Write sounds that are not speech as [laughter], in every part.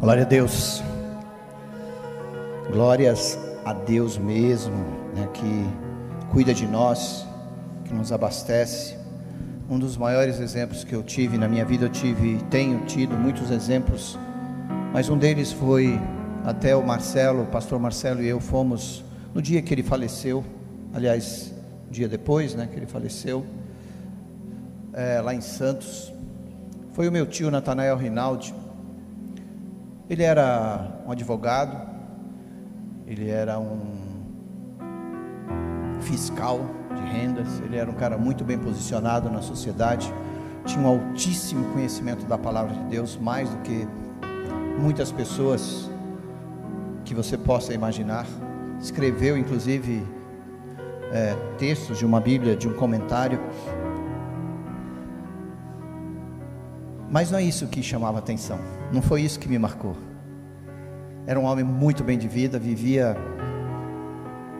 Glória a Deus. Glórias a Deus mesmo, né, que cuida de nós, que nos abastece. Um dos maiores exemplos que eu tive na minha vida, eu tive, tenho tido muitos exemplos, mas um deles foi até o Marcelo, o pastor Marcelo e eu fomos no dia que ele faleceu, aliás, um dia depois, né, que ele faleceu, é, lá em Santos. Foi o meu tio Natanael Rinaldi. Ele era um advogado, ele era um fiscal de rendas, ele era um cara muito bem posicionado na sociedade, tinha um altíssimo conhecimento da palavra de Deus, mais do que muitas pessoas que você possa imaginar. Escreveu, inclusive, é, textos de uma Bíblia, de um comentário. Mas não é isso que chamava atenção, não foi isso que me marcou. Era um homem muito bem de vida, vivia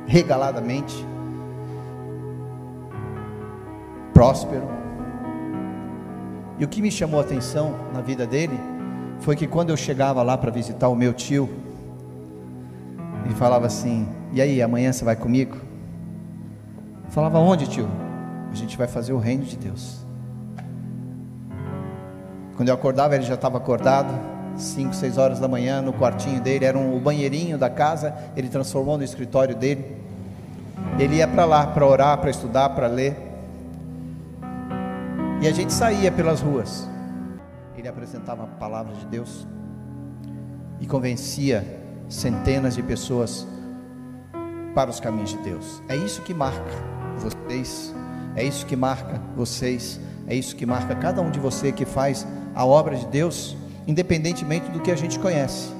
regaladamente, próspero. E o que me chamou a atenção na vida dele foi que quando eu chegava lá para visitar o meu tio, ele falava assim: E aí, amanhã você vai comigo? Eu falava: Onde, tio? A gente vai fazer o reino de Deus. Quando eu acordava, ele já estava acordado 5, 6 horas da manhã, no quartinho dele, era um, o banheirinho da casa, ele transformou no escritório dele. Ele ia para lá para orar, para estudar, para ler. E a gente saía pelas ruas. Ele apresentava a palavra de Deus e convencia centenas de pessoas para os caminhos de Deus. É isso que marca vocês, é isso que marca vocês, é isso que marca cada um de vocês que faz a obra de Deus independentemente do que a gente conhece.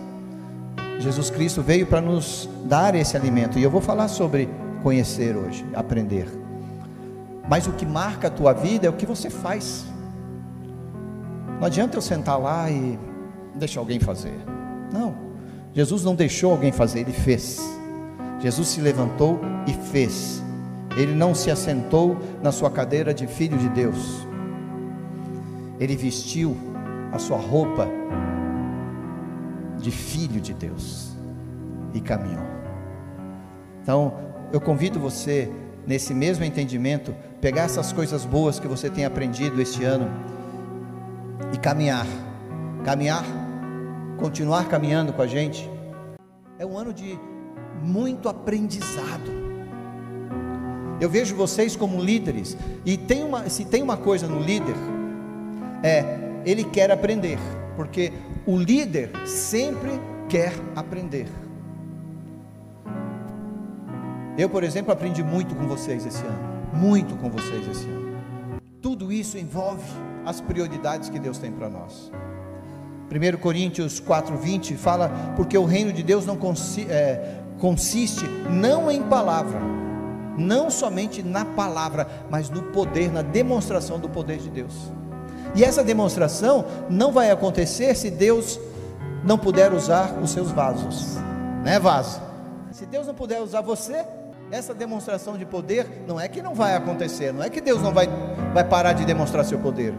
Jesus Cristo veio para nos dar esse alimento, e eu vou falar sobre conhecer hoje, aprender. Mas o que marca a tua vida é o que você faz. Não adianta eu sentar lá e deixar alguém fazer. Não. Jesus não deixou alguém fazer, ele fez. Jesus se levantou e fez. Ele não se assentou na sua cadeira de filho de Deus. Ele vestiu a sua roupa de filho de Deus e caminhou. Então, eu convido você, nesse mesmo entendimento, pegar essas coisas boas que você tem aprendido este ano e caminhar. Caminhar, continuar caminhando com a gente. É um ano de muito aprendizado. Eu vejo vocês como líderes, e tem uma, se tem uma coisa no líder, é ele quer aprender, porque o líder sempre quer aprender. Eu, por exemplo, aprendi muito com vocês esse ano, muito com vocês esse ano. Tudo isso envolve as prioridades que Deus tem para nós. 1 Coríntios 4:20 fala porque o reino de Deus não consi é, consiste não em palavra, não somente na palavra, mas no poder, na demonstração do poder de Deus. E essa demonstração não vai acontecer se Deus não puder usar os seus vasos, né, vaso? Se Deus não puder usar você, essa demonstração de poder não é que não vai acontecer, não é que Deus não vai, vai parar de demonstrar seu poder,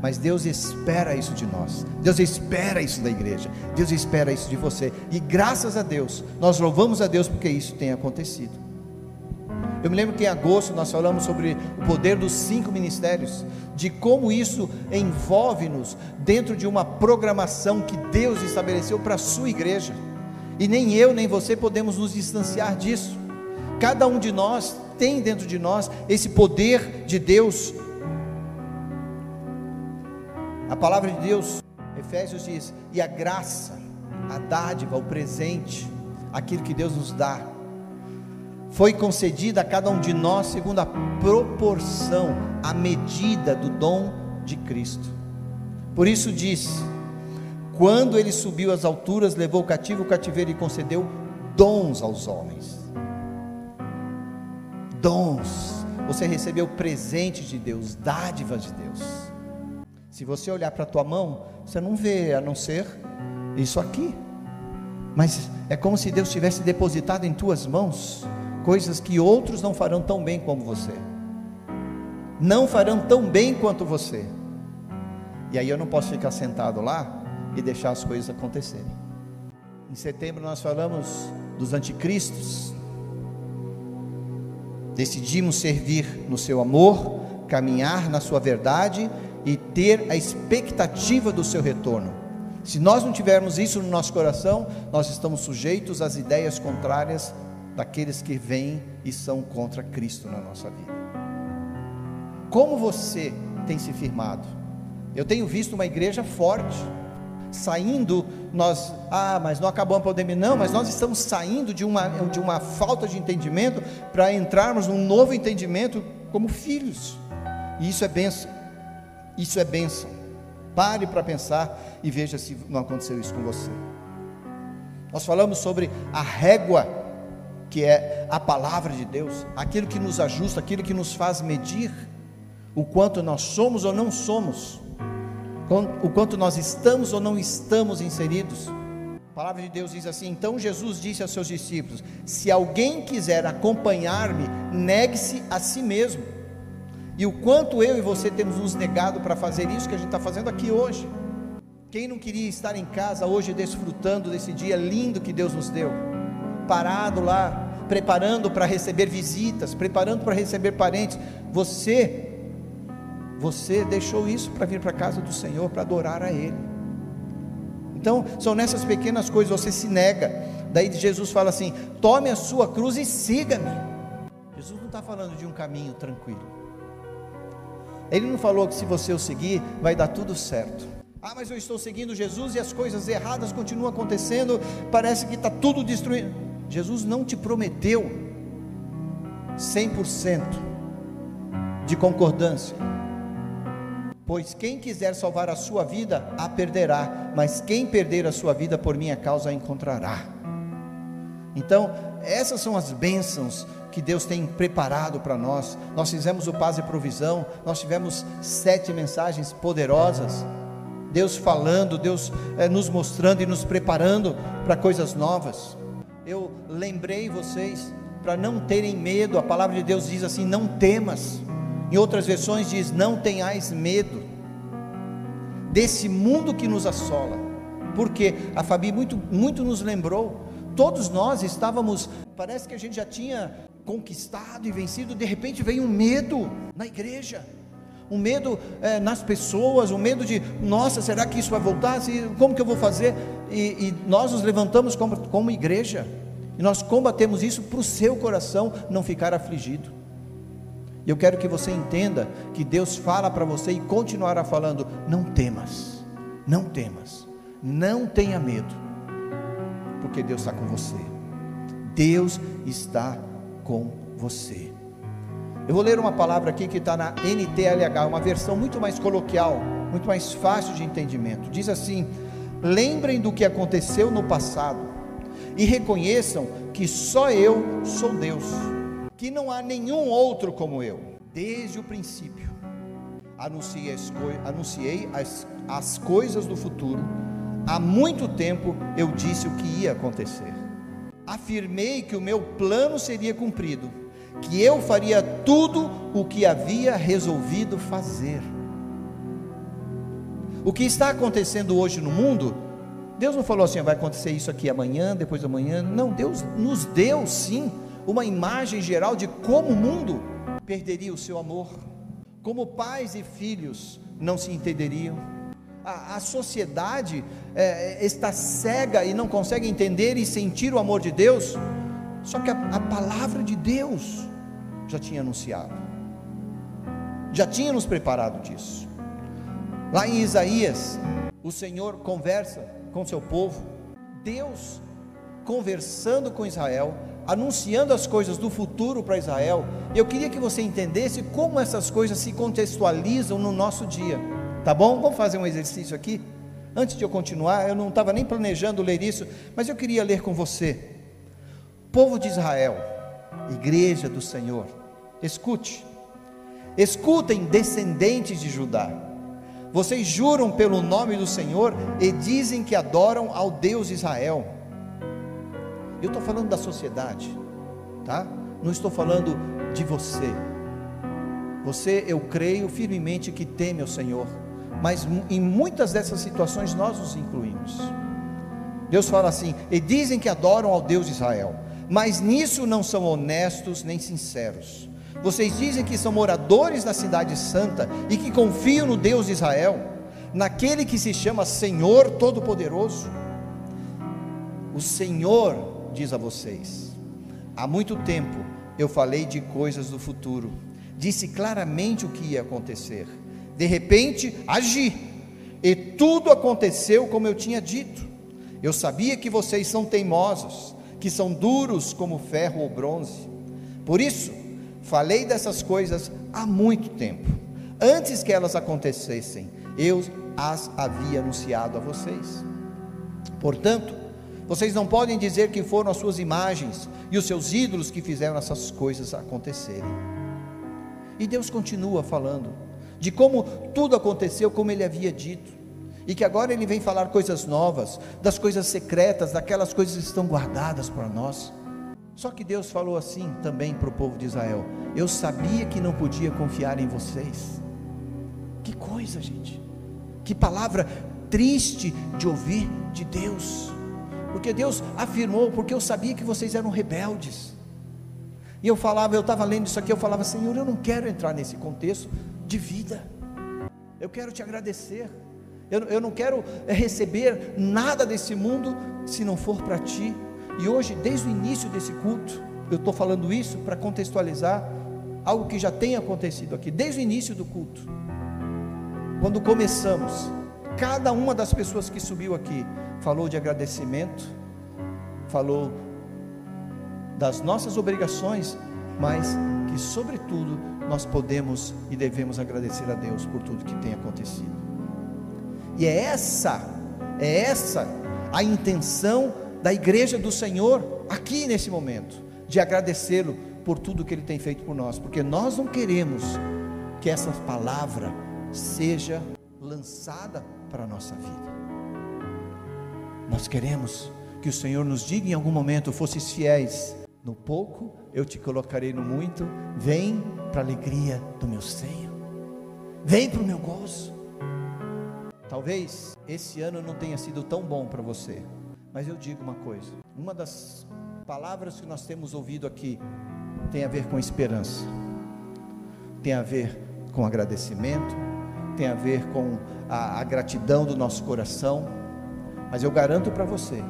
mas Deus espera isso de nós, Deus espera isso da igreja, Deus espera isso de você, e graças a Deus, nós louvamos a Deus porque isso tem acontecido. Eu me lembro que em agosto nós falamos sobre o poder dos cinco ministérios, de como isso envolve-nos dentro de uma programação que Deus estabeleceu para a sua igreja. E nem eu nem você podemos nos distanciar disso. Cada um de nós tem dentro de nós esse poder de Deus. A palavra de Deus, Efésios diz: e a graça, a dádiva, o presente, aquilo que Deus nos dá, foi concedida a cada um de nós segundo a proporção, a medida do dom de Cristo. Por isso diz: quando ele subiu às alturas, levou o cativo o cativeiro e concedeu dons aos homens. Dons. Você recebeu presente de Deus, dádivas de Deus. Se você olhar para a tua mão, você não vê a não ser isso aqui. Mas é como se Deus tivesse depositado em tuas mãos coisas que outros não farão tão bem como você, não farão tão bem quanto você. E aí eu não posso ficar sentado lá e deixar as coisas acontecerem. Em setembro nós falamos dos anticristos. Decidimos servir no seu amor, caminhar na sua verdade e ter a expectativa do seu retorno. Se nós não tivermos isso no nosso coração, nós estamos sujeitos às ideias contrárias daqueles que vêm e são contra Cristo na nossa vida. Como você tem se firmado? Eu tenho visto uma igreja forte, saindo, nós, ah, mas não acabou a pandemia, não, mas nós estamos saindo de uma, de uma falta de entendimento para entrarmos num novo entendimento como filhos, e isso é benção, isso é benção. Pare para pensar e veja se não aconteceu isso com você. Nós falamos sobre a régua, que é a palavra de Deus, aquilo que nos ajusta, aquilo que nos faz medir o quanto nós somos ou não somos, o quanto nós estamos ou não estamos inseridos. A palavra de Deus diz assim: então Jesus disse aos seus discípulos: se alguém quiser acompanhar-me, negue-se a si mesmo. E o quanto eu e você temos nos negado para fazer isso que a gente está fazendo aqui hoje. Quem não queria estar em casa hoje desfrutando desse dia lindo que Deus nos deu? Parado lá, preparando para receber visitas, preparando para receber parentes. Você você deixou isso para vir para a casa do Senhor para adorar a ele. Então, são nessas pequenas coisas você se nega. Daí Jesus fala assim: tome a sua cruz e siga-me. Jesus não está falando de um caminho tranquilo. Ele não falou que se você o seguir, vai dar tudo certo. Ah, mas eu estou seguindo Jesus e as coisas erradas continuam acontecendo, parece que está tudo destruído. Jesus não te prometeu 100% de concordância. Pois quem quiser salvar a sua vida, a perderá, mas quem perder a sua vida por minha causa, a encontrará. Então, essas são as bênçãos que Deus tem preparado para nós. Nós fizemos o paz e provisão, nós tivemos sete mensagens poderosas Deus falando, Deus é, nos mostrando e nos preparando para coisas novas. Eu lembrei vocês para não terem medo, a palavra de Deus diz assim: não temas. Em outras versões diz: não tenhais medo desse mundo que nos assola. Porque a Fabi muito, muito nos lembrou, todos nós estávamos, parece que a gente já tinha conquistado e vencido, de repente veio um medo na igreja um medo é, nas pessoas, um medo de, nossa, será que isso vai voltar? Como que eu vou fazer? E, e nós nos levantamos como, como igreja, e nós combatemos isso para o seu coração não ficar afligido. E eu quero que você entenda que Deus fala para você e continuará falando: não temas, não temas, não tenha medo, porque Deus está com você. Deus está com você. Eu vou ler uma palavra aqui que está na NTLH, uma versão muito mais coloquial, muito mais fácil de entendimento. Diz assim: lembrem do que aconteceu no passado e reconheçam que só eu sou Deus, que não há nenhum outro como eu, desde o princípio. Anunciei as, anunciei as, as coisas do futuro, há muito tempo eu disse o que ia acontecer. Afirmei que o meu plano seria cumprido que eu faria tudo o que havia resolvido fazer. O que está acontecendo hoje no mundo, Deus não falou assim, vai acontecer isso aqui amanhã, depois de amanhã. Não, Deus nos deu sim uma imagem geral de como o mundo perderia o seu amor, como pais e filhos não se entenderiam. A, a sociedade é, está cega e não consegue entender e sentir o amor de Deus. Só que a, a palavra de Deus já tinha anunciado, já tinha nos preparado disso. Lá em Isaías, o Senhor conversa com seu povo, Deus conversando com Israel, anunciando as coisas do futuro para Israel. Eu queria que você entendesse como essas coisas se contextualizam no nosso dia. Tá bom? Vamos fazer um exercício aqui? Antes de eu continuar, eu não estava nem planejando ler isso, mas eu queria ler com você. Povo de Israel, igreja do Senhor, Escute, escutem, descendentes de Judá. Vocês juram pelo nome do Senhor e dizem que adoram ao Deus Israel. Eu estou falando da sociedade, tá? Não estou falando de você. Você, eu creio firmemente que teme ao Senhor. mas em muitas dessas situações nós nos incluímos. Deus fala assim: e dizem que adoram ao Deus de Israel, mas nisso não são honestos nem sinceros. Vocês dizem que são moradores da cidade santa e que confiam no Deus de Israel, naquele que se chama Senhor Todo-Poderoso. O Senhor diz a vocês: há muito tempo eu falei de coisas do futuro, disse claramente o que ia acontecer. De repente, agi, e tudo aconteceu como eu tinha dito. Eu sabia que vocês são teimosos, que são duros como ferro ou bronze. Por isso, falei dessas coisas há muito tempo. Antes que elas acontecessem, eu as havia anunciado a vocês. Portanto, vocês não podem dizer que foram as suas imagens e os seus ídolos que fizeram essas coisas acontecerem. E Deus continua falando de como tudo aconteceu como ele havia dito. E que agora ele vem falar coisas novas, das coisas secretas, daquelas coisas que estão guardadas para nós. Só que Deus falou assim também para o povo de Israel: Eu sabia que não podia confiar em vocês. Que coisa, gente. Que palavra triste de ouvir de Deus. Porque Deus afirmou, porque eu sabia que vocês eram rebeldes. E eu falava, eu estava lendo isso aqui, eu falava, Senhor, eu não quero entrar nesse contexto de vida. Eu quero te agradecer. Eu, eu não quero eh, receber nada desse mundo se não for para ti. E hoje, desde o início desse culto, eu estou falando isso para contextualizar algo que já tem acontecido aqui, desde o início do culto. Quando começamos, cada uma das pessoas que subiu aqui falou de agradecimento, falou das nossas obrigações, mas que, sobretudo, nós podemos e devemos agradecer a Deus por tudo que tem acontecido. E é essa, é essa a intenção da igreja do Senhor aqui nesse momento, de agradecê-lo por tudo que ele tem feito por nós, porque nós não queremos que essa palavra seja lançada para a nossa vida. Nós queremos que o Senhor nos diga em algum momento: fosses fiéis no pouco, eu te colocarei no muito. Vem para a alegria do meu seio, vem para o meu gozo. Talvez esse ano não tenha sido tão bom para você, mas eu digo uma coisa: uma das palavras que nós temos ouvido aqui tem a ver com esperança, tem a ver com agradecimento, tem a ver com a, a gratidão do nosso coração, mas eu garanto para você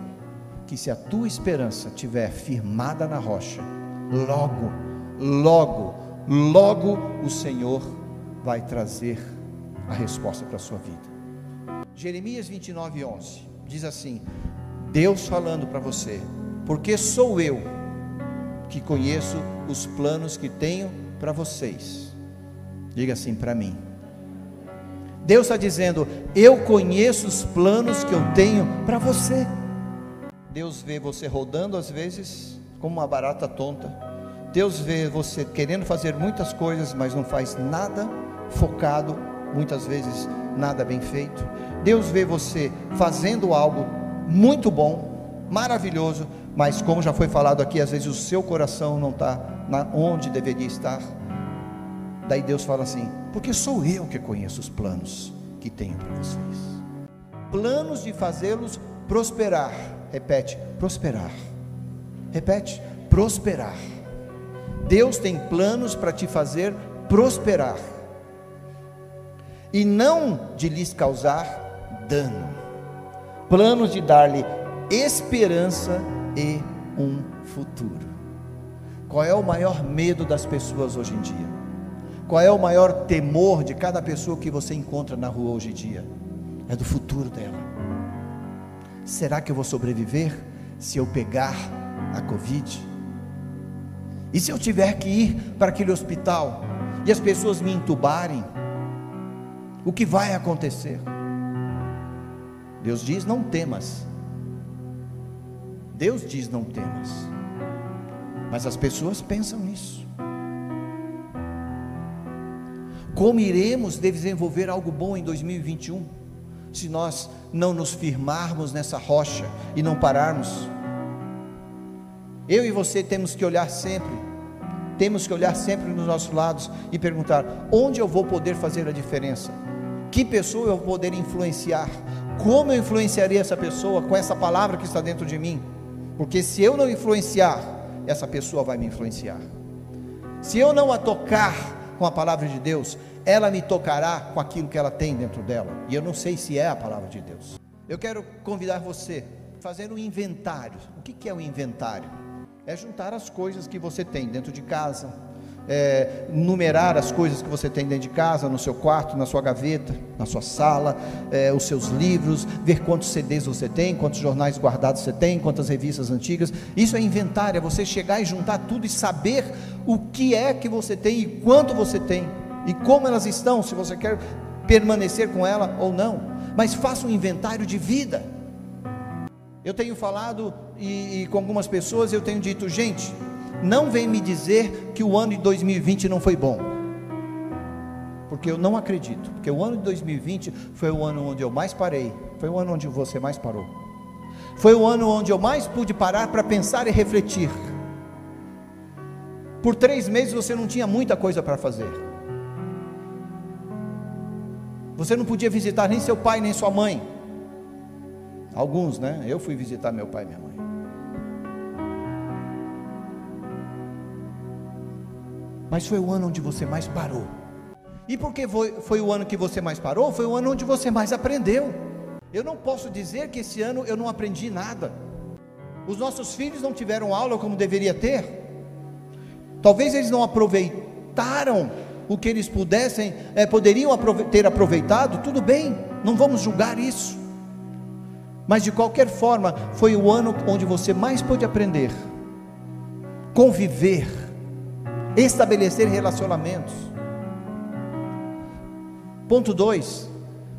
que se a tua esperança estiver firmada na rocha, logo, logo, logo o Senhor vai trazer a resposta para a sua vida. Jeremias 29, 11 diz assim: Deus falando para você, porque sou eu que conheço os planos que tenho para vocês. Diga assim para mim Deus está dizendo: Eu conheço os planos que eu tenho para você. Deus vê você rodando às vezes como uma barata tonta. Deus vê você querendo fazer muitas coisas, mas não faz nada focado, muitas vezes nada bem feito. Deus vê você fazendo algo muito bom, maravilhoso, mas como já foi falado aqui, às vezes o seu coração não está onde deveria estar. Daí Deus fala assim: porque sou eu que conheço os planos que tenho para vocês. Planos de fazê-los prosperar. Repete, prosperar. Repete, prosperar. Deus tem planos para te fazer prosperar. E não de lhes causar dano. Planos de dar-lhe esperança e um futuro. Qual é o maior medo das pessoas hoje em dia? Qual é o maior temor de cada pessoa que você encontra na rua hoje em dia? É do futuro dela. Será que eu vou sobreviver se eu pegar a Covid? E se eu tiver que ir para aquele hospital e as pessoas me entubarem? O que vai acontecer? Deus diz: não temas. Deus diz: não temas. Mas as pessoas pensam nisso. Como iremos desenvolver algo bom em 2021 se nós não nos firmarmos nessa rocha e não pararmos? Eu e você temos que olhar sempre, temos que olhar sempre nos nossos lados e perguntar: onde eu vou poder fazer a diferença? Que pessoa eu poderia influenciar? Como eu influenciaria essa pessoa com essa palavra que está dentro de mim? Porque se eu não influenciar, essa pessoa vai me influenciar. Se eu não a tocar com a palavra de Deus, ela me tocará com aquilo que ela tem dentro dela. E eu não sei se é a palavra de Deus. Eu quero convidar você a fazer um inventário. O que é um inventário? É juntar as coisas que você tem dentro de casa, é, numerar as coisas que você tem dentro de casa, no seu quarto, na sua gaveta, na sua sala, é, os seus livros, ver quantos CDs você tem, quantos jornais guardados você tem, quantas revistas antigas. Isso é inventário, é você chegar e juntar tudo e saber o que é que você tem e quanto você tem e como elas estão, se você quer permanecer com ela ou não. Mas faça um inventário de vida. Eu tenho falado e, e com algumas pessoas eu tenho dito, gente, não vem me dizer que o ano de 2020 não foi bom. Porque eu não acredito. Porque o ano de 2020 foi o ano onde eu mais parei. Foi o ano onde você mais parou. Foi o ano onde eu mais pude parar para pensar e refletir. Por três meses você não tinha muita coisa para fazer. Você não podia visitar nem seu pai nem sua mãe. Alguns, né? Eu fui visitar meu pai e minha mãe. Mas foi o ano onde você mais parou. E porque foi, foi o ano que você mais parou, foi o ano onde você mais aprendeu. Eu não posso dizer que esse ano eu não aprendi nada. Os nossos filhos não tiveram aula como deveria ter. Talvez eles não aproveitaram o que eles pudessem, é, poderiam ter aproveitado. Tudo bem, não vamos julgar isso. Mas de qualquer forma, foi o ano onde você mais pôde aprender, conviver, estabelecer relacionamentos. Ponto 2: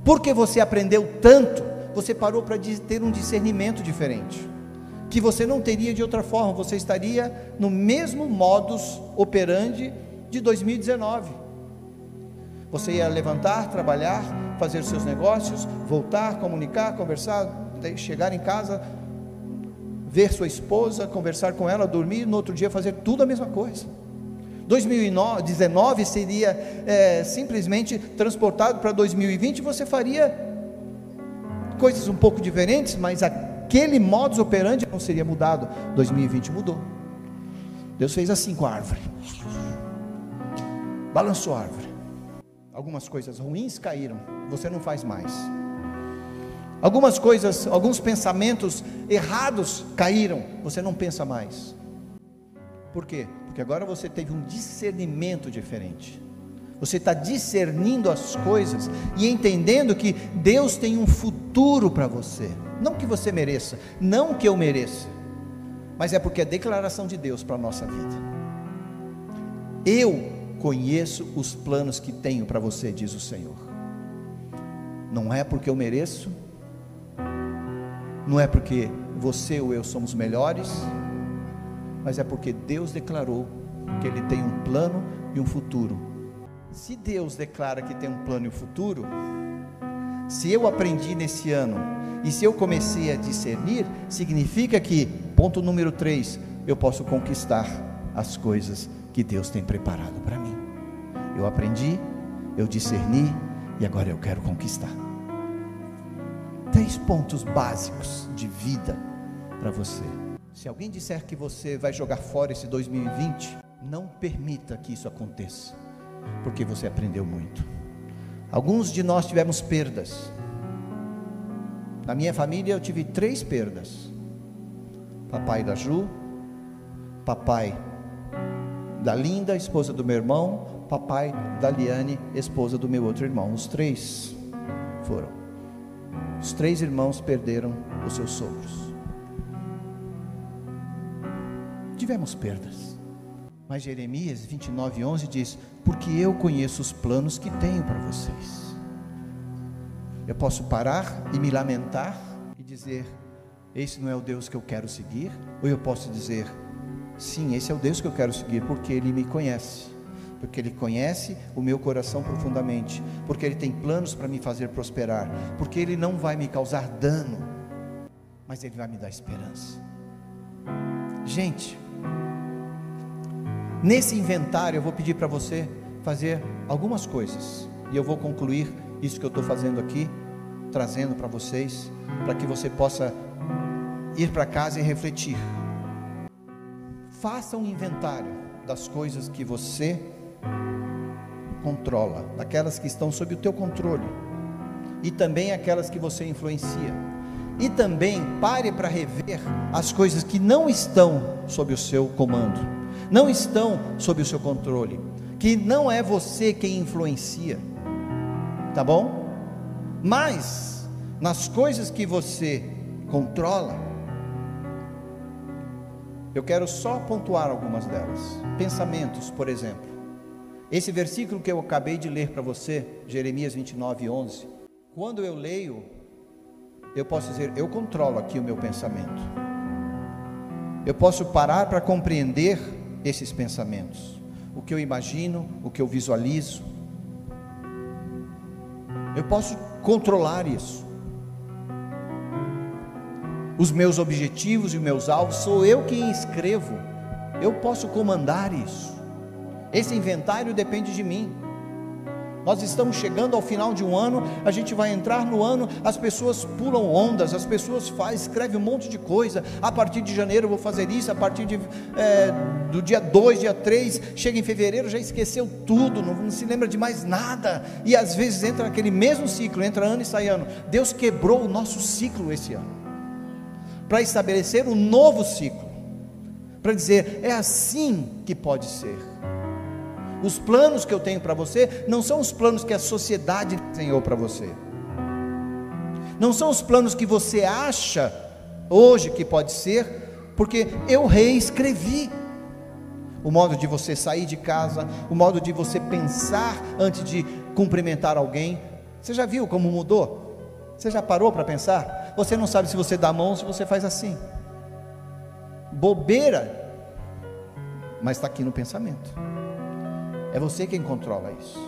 porque você aprendeu tanto, você parou para ter um discernimento diferente, que você não teria de outra forma, você estaria no mesmo modus operandi de 2019. Você ia levantar, trabalhar, fazer seus negócios, voltar, comunicar, conversar, chegar em casa, ver sua esposa, conversar com ela, dormir, no outro dia fazer tudo a mesma coisa. 2019 seria é, simplesmente transportado para 2020, você faria coisas um pouco diferentes, mas aquele modus operandi não seria mudado. 2020 mudou. Deus fez assim com a árvore, balançou a árvore. Algumas coisas ruins caíram, você não faz mais. Algumas coisas, alguns pensamentos errados caíram, você não pensa mais. Por quê? Porque agora você teve um discernimento diferente. Você está discernindo as coisas e entendendo que Deus tem um futuro para você. Não que você mereça, não que eu mereça, mas é porque é declaração de Deus para a nossa vida. Eu conheço os planos que tenho para você, diz o Senhor. Não é porque eu mereço, não é porque você ou eu somos melhores, mas é porque Deus declarou que Ele tem um plano e um futuro. Se Deus declara que tem um plano e um futuro, se eu aprendi nesse ano e se eu comecei a discernir, significa que, ponto número 3, eu posso conquistar as coisas que Deus tem preparado para mim. Eu aprendi, eu discerni e agora eu quero conquistar. Três pontos básicos de vida para você. Se alguém disser que você vai jogar fora esse 2020, não permita que isso aconteça, porque você aprendeu muito. Alguns de nós tivemos perdas. Na minha família eu tive três perdas: papai da Ju, papai da Linda, esposa do meu irmão, papai da Liane, esposa do meu outro irmão. Os três foram. Os três irmãos perderam os seus sogros. Tivemos perdas. Mas Jeremias 29, 11 diz: Porque eu conheço os planos que tenho para vocês. Eu posso parar e me lamentar e dizer: Esse não é o Deus que eu quero seguir. Ou eu posso dizer: Sim, esse é o Deus que eu quero seguir, porque Ele me conhece. Porque Ele conhece o meu coração profundamente. Porque Ele tem planos para me fazer prosperar. Porque Ele não vai me causar dano, mas Ele vai me dar esperança. Gente, Nesse inventário, eu vou pedir para você fazer algumas coisas, e eu vou concluir isso que eu estou fazendo aqui, trazendo para vocês, para que você possa ir para casa e refletir. Faça um inventário das coisas que você controla, daquelas que estão sob o teu controle, e também aquelas que você influencia. E também pare para rever as coisas que não estão sob o seu comando, não estão sob o seu controle, que não é você quem influencia, tá bom? Mas nas coisas que você controla, eu quero só pontuar algumas delas. Pensamentos, por exemplo. Esse versículo que eu acabei de ler para você, Jeremias 29, 11. Quando eu leio, eu posso dizer, eu controlo aqui o meu pensamento. Eu posso parar para compreender esses pensamentos. O que eu imagino, o que eu visualizo. Eu posso controlar isso os meus objetivos e meus alvos, sou eu quem escrevo, eu posso comandar isso. Esse inventário depende de mim. Nós estamos chegando ao final de um ano, a gente vai entrar no ano, as pessoas pulam ondas, as pessoas fazem, escrevem um monte de coisa. A partir de janeiro eu vou fazer isso, a partir de, é, do dia 2, dia 3, chega em fevereiro, já esqueceu tudo, não, não se lembra de mais nada. E às vezes entra naquele mesmo ciclo, entra ano e sai ano. Deus quebrou o nosso ciclo esse ano para estabelecer um novo ciclo, para dizer: é assim que pode ser. Os planos que eu tenho para você não são os planos que a sociedade desenhou para você, não são os planos que você acha hoje que pode ser, porque eu reescrevi o modo de você sair de casa, o modo de você pensar antes de cumprimentar alguém. Você já viu como mudou? Você já parou para pensar? Você não sabe se você dá a mão ou se você faz assim. Bobeira, mas está aqui no pensamento. É você quem controla isso.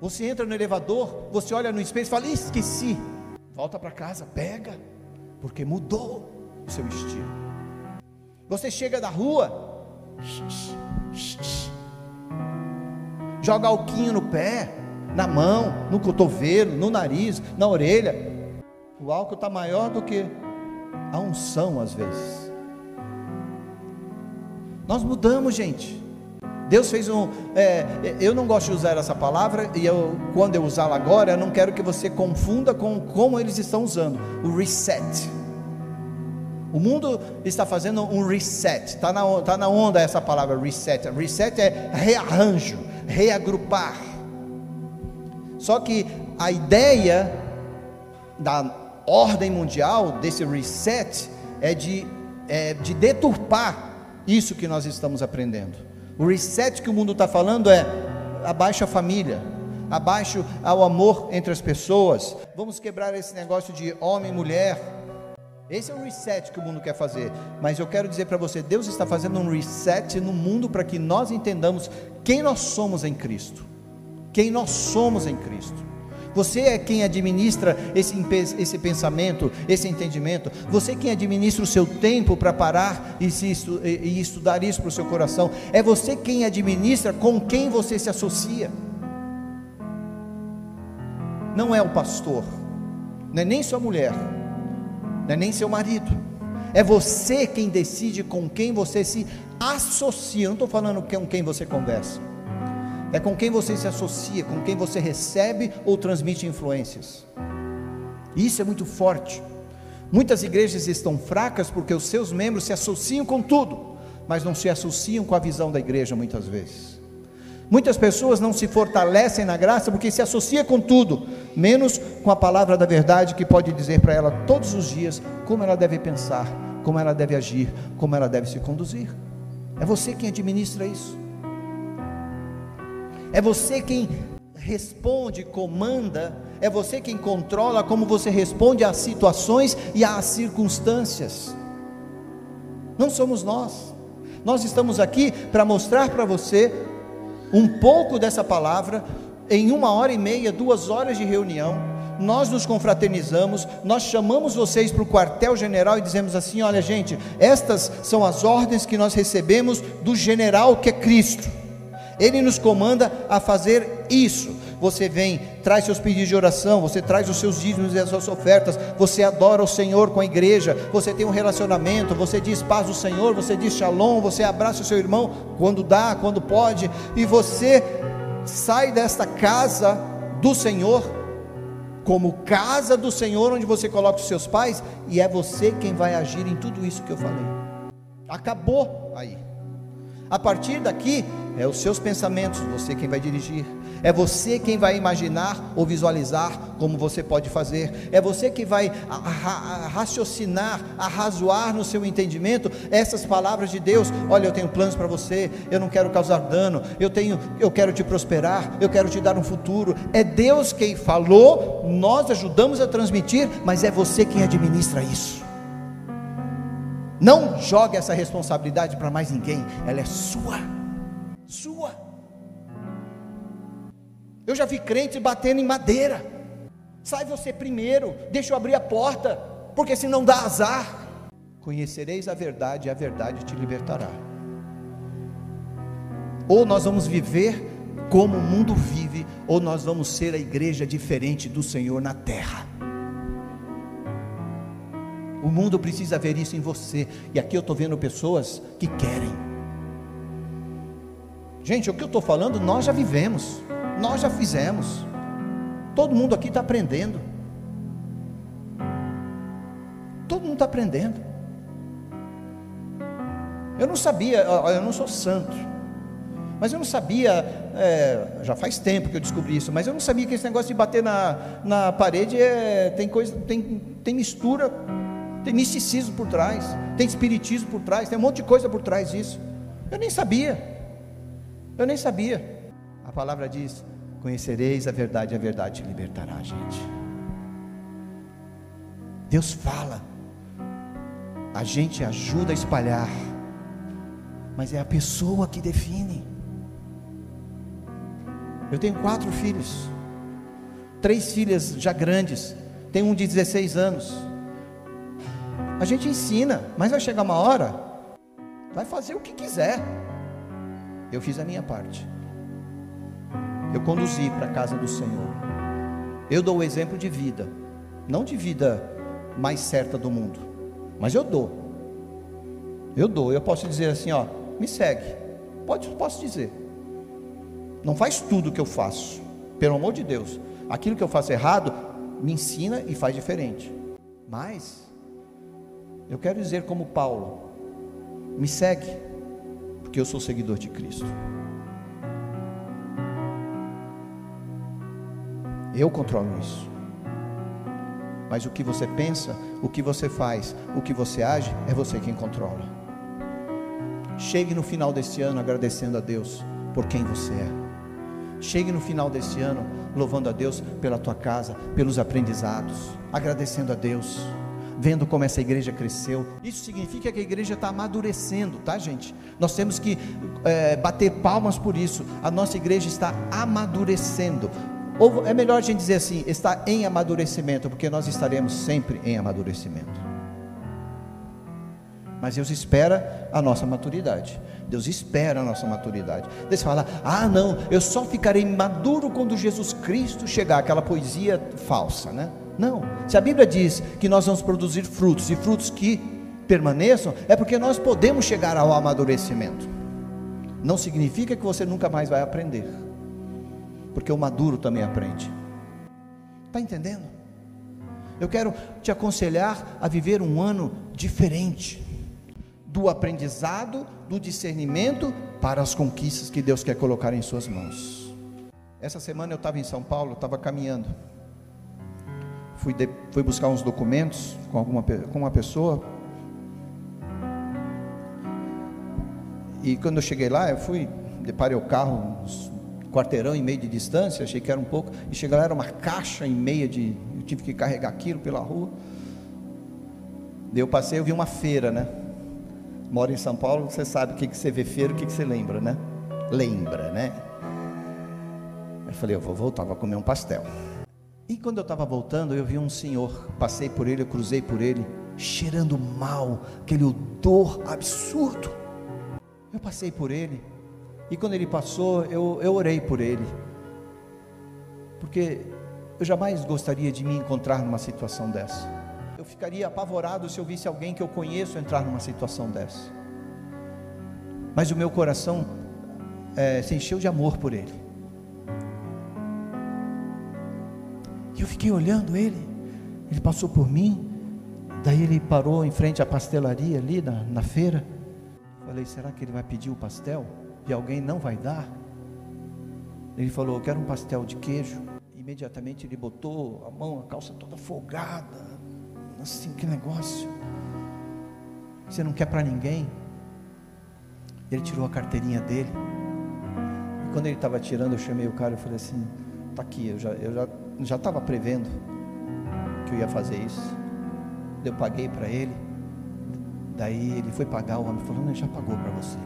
Você entra no elevador, você olha no espelho e fala: esqueci. Volta para casa, pega, porque mudou o seu estilo. Você chega da rua, joga alquinho no pé, na mão, no cotovelo, no nariz, na orelha. O álcool está maior do que a unção às vezes. Nós mudamos, gente. Deus fez um. É, eu não gosto de usar essa palavra, e eu, quando eu usá-la agora, eu não quero que você confunda com como eles estão usando o reset. O mundo está fazendo um reset, está na, tá na onda essa palavra reset. Reset é rearranjo, reagrupar só que a ideia da ordem mundial, desse reset, é de, é de deturpar isso que nós estamos aprendendo. O reset que o mundo está falando é abaixo a família, abaixo ao amor entre as pessoas. Vamos quebrar esse negócio de homem e mulher. Esse é o reset que o mundo quer fazer. Mas eu quero dizer para você: Deus está fazendo um reset no mundo para que nós entendamos quem nós somos em Cristo quem nós somos em Cristo. Você é quem administra esse, esse pensamento, esse entendimento. Você é quem administra o seu tempo para parar e, se e estudar isso para o seu coração. É você quem administra com quem você se associa. Não é o pastor, não é nem sua mulher, não é nem seu marido. É você quem decide com quem você se associa. Eu não estou falando com quem você conversa é com quem você se associa, com quem você recebe ou transmite influências. Isso é muito forte. Muitas igrejas estão fracas porque os seus membros se associam com tudo, mas não se associam com a visão da igreja muitas vezes. Muitas pessoas não se fortalecem na graça porque se associa com tudo, menos com a palavra da verdade que pode dizer para ela todos os dias como ela deve pensar, como ela deve agir, como ela deve se conduzir. É você quem administra isso. É você quem responde, comanda, é você quem controla como você responde às situações e às circunstâncias. Não somos nós. Nós estamos aqui para mostrar para você um pouco dessa palavra em uma hora e meia, duas horas de reunião. Nós nos confraternizamos, nós chamamos vocês para o quartel-general e dizemos assim: olha, gente, estas são as ordens que nós recebemos do general que é Cristo. Ele nos comanda a fazer isso. você vem, traz seus pedidos de oração, você traz os seus dízimos e as suas ofertas, você adora o Senhor com a igreja, você tem um relacionamento, você diz paz do Senhor, você diz shalom, você abraça o seu irmão quando dá, quando pode, e você sai desta casa do Senhor, como casa do Senhor, onde você coloca os seus pais, e é você quem vai agir em tudo isso que eu falei. Acabou aí. A partir daqui, é os seus pensamentos, você quem vai dirigir. É você quem vai imaginar ou visualizar como você pode fazer. É você que vai raciocinar, arrazoar no seu entendimento essas palavras de Deus. Olha, eu tenho planos para você. Eu não quero causar dano. Eu tenho, eu quero te prosperar. Eu quero te dar um futuro. É Deus quem falou. Nós ajudamos a transmitir, mas é você quem administra isso. Não jogue essa responsabilidade para mais ninguém, ela é sua. Sua. Eu já vi crentes batendo em madeira. Sai você primeiro, deixa eu abrir a porta, porque se não dá azar. Conhecereis a verdade e a verdade te libertará. Ou nós vamos viver como o mundo vive, ou nós vamos ser a igreja diferente do Senhor na terra. O mundo precisa ver isso em você. E aqui eu estou vendo pessoas que querem. Gente, o que eu estou falando, nós já vivemos, nós já fizemos. Todo mundo aqui está aprendendo. Todo mundo está aprendendo. Eu não sabia, eu não sou santo, mas eu não sabia, é, já faz tempo que eu descobri isso, mas eu não sabia que esse negócio de bater na, na parede é, tem coisa, tem, tem mistura tem misticismo por trás, tem espiritismo por trás, tem um monte de coisa por trás disso. Eu nem sabia. Eu nem sabia. A palavra diz: Conhecereis a verdade, a verdade te libertará, gente. Deus fala, a gente ajuda a espalhar, mas é a pessoa que define. Eu tenho quatro filhos, três filhas já grandes, tenho um de 16 anos. A gente ensina, mas vai chegar uma hora, vai fazer o que quiser. Eu fiz a minha parte. Eu conduzi para a casa do Senhor. Eu dou o exemplo de vida, não de vida mais certa do mundo, mas eu dou. Eu dou. Eu posso dizer assim, ó, me segue. Pode, posso dizer. Não faz tudo que eu faço. Pelo amor de Deus. Aquilo que eu faço errado, me ensina e faz diferente. Mas eu quero dizer como Paulo: me segue, porque eu sou seguidor de Cristo. Eu controlo isso. Mas o que você pensa, o que você faz, o que você age, é você quem controla. Chegue no final deste ano agradecendo a Deus por quem você é. Chegue no final deste ano louvando a Deus pela tua casa, pelos aprendizados, agradecendo a Deus vendo como essa igreja cresceu. Isso significa que a igreja está amadurecendo, tá, gente? Nós temos que é, bater palmas por isso. A nossa igreja está amadurecendo. Ou é melhor a gente dizer assim, está em amadurecimento, porque nós estaremos sempre em amadurecimento. Mas Deus espera a nossa maturidade. Deus espera a nossa maturidade. Deus fala: ah, não, eu só ficarei maduro quando Jesus Cristo chegar. Aquela poesia falsa, né? Não. Se a Bíblia diz que nós vamos produzir frutos e frutos que permaneçam, é porque nós podemos chegar ao amadurecimento. Não significa que você nunca mais vai aprender, porque o maduro também aprende. Está entendendo? Eu quero te aconselhar a viver um ano diferente do aprendizado, do discernimento para as conquistas que Deus quer colocar em suas mãos. Essa semana eu estava em São Paulo, estava caminhando fui, de, fui buscar uns documentos com, alguma, com uma pessoa. E quando eu cheguei lá, eu fui, deparei o carro, quarteirão e meio de distância, achei que era um pouco, e cheguei lá, era uma caixa e meia de. Eu tive que carregar aquilo pela rua. Daí eu passei, eu vi uma feira, né? Moro em São Paulo, você sabe o que, que você vê feira, o que, que você lembra, né? Lembra, né? Eu falei, eu vou voltar, vou comer um pastel. E quando eu estava voltando, eu vi um senhor, passei por ele, eu cruzei por ele, cheirando mal, aquele odor absurdo. Eu passei por ele, e quando ele passou, eu, eu orei por ele. porque eu jamais gostaria de me encontrar numa situação dessa. Eu ficaria apavorado se eu visse alguém que eu conheço entrar numa situação dessa. Mas o meu coração é, se encheu de amor por ele. E eu fiquei olhando ele. Ele passou por mim. Daí ele parou em frente à pastelaria ali na, na feira. Falei, será que ele vai pedir o pastel? E alguém não vai dar? Ele falou, eu quero um pastel de queijo. Imediatamente ele botou a mão, a calça toda folgada. Assim, que negócio. Você não quer para ninguém? Ele tirou a carteirinha dele. E quando ele estava tirando, eu chamei o cara e falei assim: tá aqui, eu já eu já já estava prevendo que eu ia fazer isso. Eu paguei para ele. Daí ele foi pagar, o homem falou: Não, já pagou para você.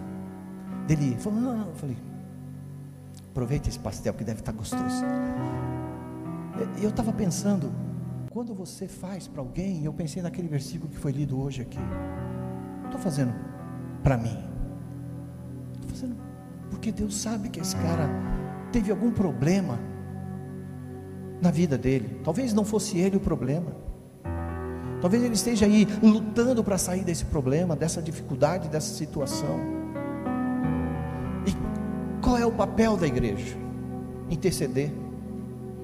Dele falou: Não, não. Eu falei: Aproveita esse pastel que deve estar tá gostoso. E eu estava pensando, quando você faz para alguém, eu pensei naquele versículo que foi lido hoje aqui. Estou fazendo para mim. Estou fazendo porque Deus sabe que esse cara teve algum problema na vida dele. Talvez não fosse ele o problema. Talvez ele esteja aí lutando para sair desse problema, dessa dificuldade, dessa situação. E qual é o papel da igreja? Interceder,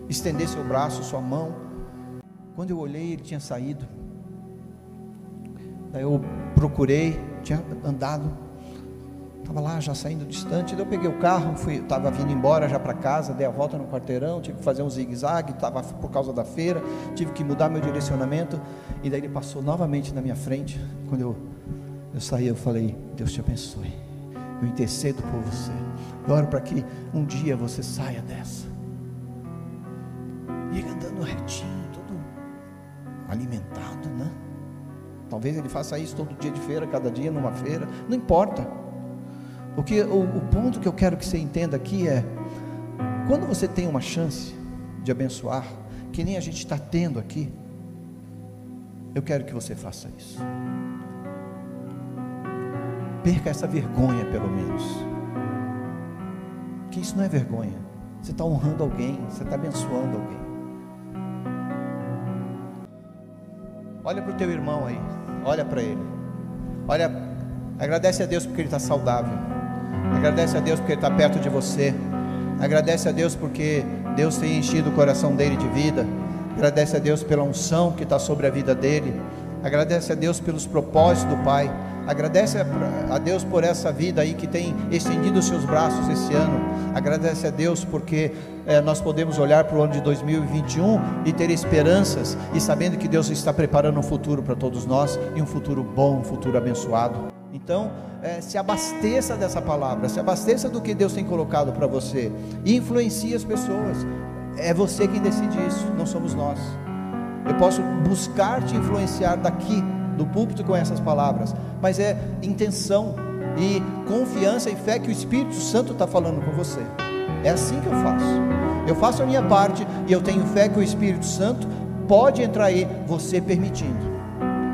estender seu braço, sua mão. Quando eu olhei, ele tinha saído. Daí eu procurei, tinha andado Estava lá já saindo distante, daí eu peguei o carro, fui, estava vindo embora já para casa, dei a volta no quarteirão, tive que fazer um zigue-zague, estava por causa da feira, tive que mudar meu direcionamento, e daí ele passou novamente na minha frente. Quando eu, eu saí, eu falei, Deus te abençoe. Eu intercedo por você. Eu oro para que um dia você saia dessa. E ele andando retinho, todo alimentado, né? Talvez ele faça isso todo dia de feira, cada dia numa feira, não importa. Porque o, o ponto que eu quero que você entenda aqui é: quando você tem uma chance de abençoar, que nem a gente está tendo aqui, eu quero que você faça isso. Perca essa vergonha, pelo menos. Que isso não é vergonha. Você está honrando alguém, você está abençoando alguém. Olha para o teu irmão aí, olha para ele. Olha, agradece a Deus porque ele está saudável. Agradece a Deus porque Ele está perto de você. Agradece a Deus porque Deus tem enchido o coração dele de vida. Agradece a Deus pela unção que está sobre a vida dele. Agradece a Deus pelos propósitos do Pai. Agradece a Deus por essa vida aí que tem estendido os seus braços esse ano. Agradece a Deus porque é, nós podemos olhar para o ano de 2021 e ter esperanças e sabendo que Deus está preparando um futuro para todos nós e um futuro bom, um futuro abençoado. Então, é, se abasteça dessa palavra, se abasteça do que Deus tem colocado para você e influencie as pessoas. É você quem decide isso, não somos nós. Eu posso buscar te influenciar daqui do púlpito com essas palavras, mas é intenção e confiança e fé que o Espírito Santo está falando com você. É assim que eu faço. Eu faço a minha parte e eu tenho fé que o Espírito Santo pode entrar aí, você permitindo.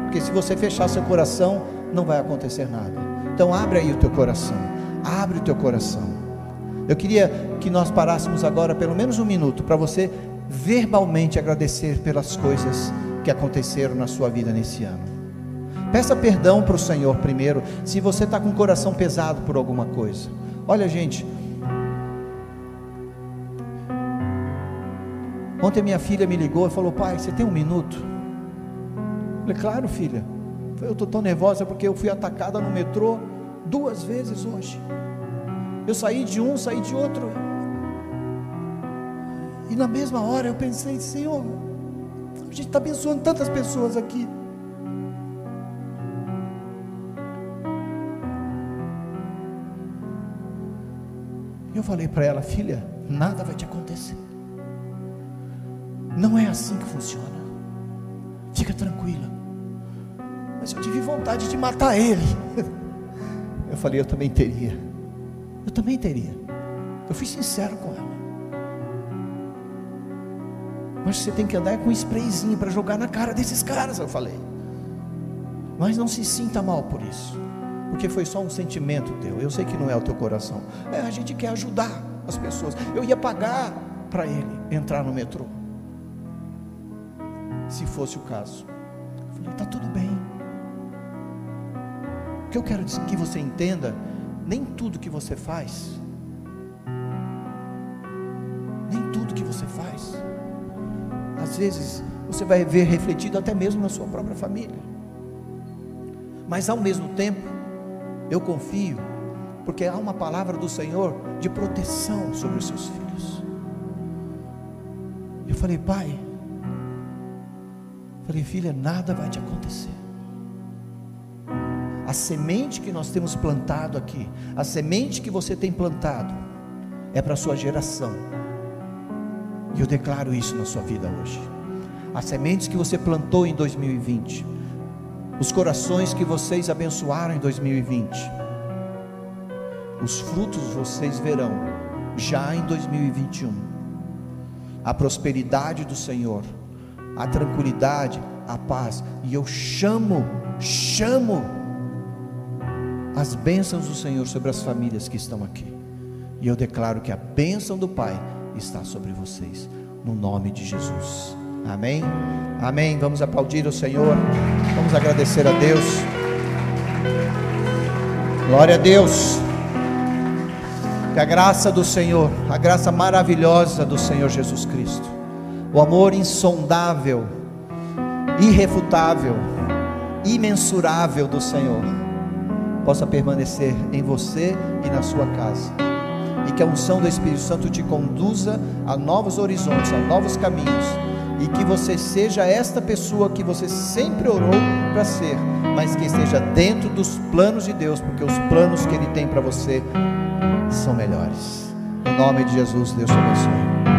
Porque se você fechar seu coração, não vai acontecer nada. Então abre aí o teu coração. Abre o teu coração. Eu queria que nós parássemos agora pelo menos um minuto para você verbalmente agradecer pelas coisas que aconteceram na sua vida nesse ano. Peça perdão para o Senhor primeiro, se você está com o coração pesado por alguma coisa. Olha, gente. Ontem minha filha me ligou e falou: Pai, você tem um minuto? Eu falei: Claro, filha. Eu estou tão nervosa porque eu fui atacada no metrô duas vezes hoje. Eu saí de um, saí de outro. E na mesma hora eu pensei, Senhor, a gente está abençoando tantas pessoas aqui. Eu falei para ela, filha, nada vai te acontecer. Não é assim que funciona. Fica tranquila mas eu tive vontade de matar ele. [laughs] Eu falei, eu também teria. Eu também teria. Eu fui sincero com ela. Mas você tem que andar com um sprayzinho para jogar na cara desses caras, eu falei. Mas não se sinta mal por isso. Porque foi só um sentimento teu. Eu sei que não é o teu coração. É, a gente quer ajudar as pessoas. Eu ia pagar para ele. entrar no metrô. Se fosse o caso. Eu falei, está tudo bem. O que eu quero que você entenda, nem tudo que você faz, nem tudo que você faz, às vezes você vai ver refletido até mesmo na sua própria família. Mas ao mesmo tempo, eu confio, porque há uma palavra do Senhor de proteção sobre os seus filhos. Eu falei, pai, falei, filha, nada vai te acontecer. A semente que nós temos plantado aqui, a semente que você tem plantado, é para a sua geração. E eu declaro isso na sua vida hoje. As sementes que você plantou em 2020, os corações que vocês abençoaram em 2020, os frutos vocês verão já em 2021. A prosperidade do Senhor, a tranquilidade, a paz, e eu chamo, chamo as bênçãos do Senhor sobre as famílias que estão aqui. E eu declaro que a bênção do Pai está sobre vocês, no nome de Jesus. Amém? Amém. Vamos aplaudir o Senhor, vamos agradecer a Deus. Glória a Deus. Que a graça do Senhor, a graça maravilhosa do Senhor Jesus Cristo, o amor insondável, irrefutável, imensurável do Senhor possa permanecer em você e na sua casa. E que a unção do Espírito Santo te conduza a novos horizontes, a novos caminhos. E que você seja esta pessoa que você sempre orou para ser, mas que esteja dentro dos planos de Deus, porque os planos que Ele tem para você são melhores. Em nome de Jesus, Deus te abençoe.